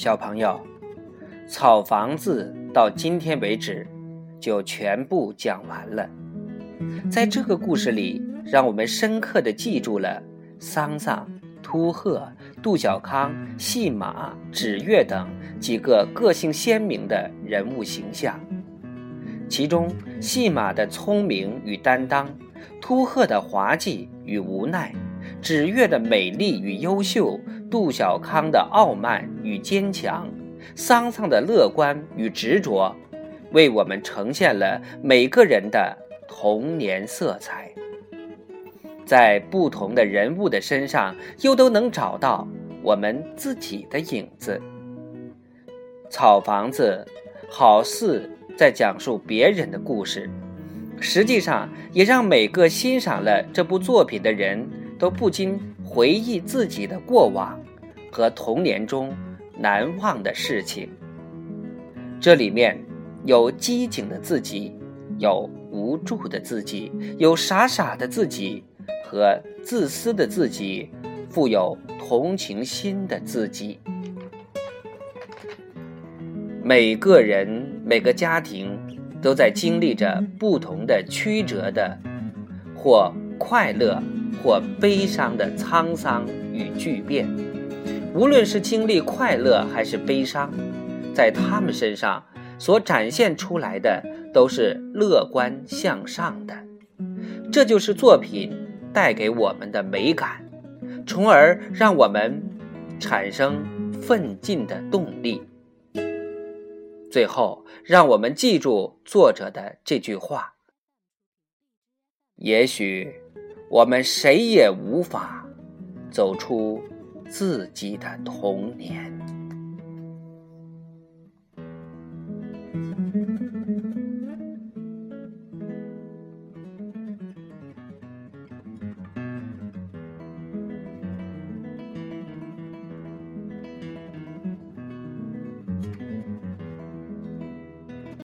小朋友，草房子到今天为止就全部讲完了。在这个故事里，让我们深刻的记住了桑桑、秃鹤、杜小康、细马、纸月等几个个性鲜明的人物形象。其中，细马的聪明与担当，秃鹤的滑稽与无奈，纸月的美丽与优秀，杜小康的傲慢与坚强，桑桑的乐观与执着，为我们呈现了每个人的童年色彩。在不同的人物的身上，又都能找到我们自己的影子。草房子，好似。在讲述别人的故事，实际上也让每个欣赏了这部作品的人都不禁回忆自己的过往和童年中难忘的事情。这里面有机警的自己，有无助的自己，有傻傻的自己和自私的自己，富有同情心的自己。每个人。每个家庭都在经历着不同的曲折的，或快乐，或悲伤的沧桑与巨变。无论是经历快乐还是悲伤，在他们身上所展现出来的都是乐观向上的。这就是作品带给我们的美感，从而让我们产生奋进的动力。最后，让我们记住作者的这句话：也许我们谁也无法走出自己的童年。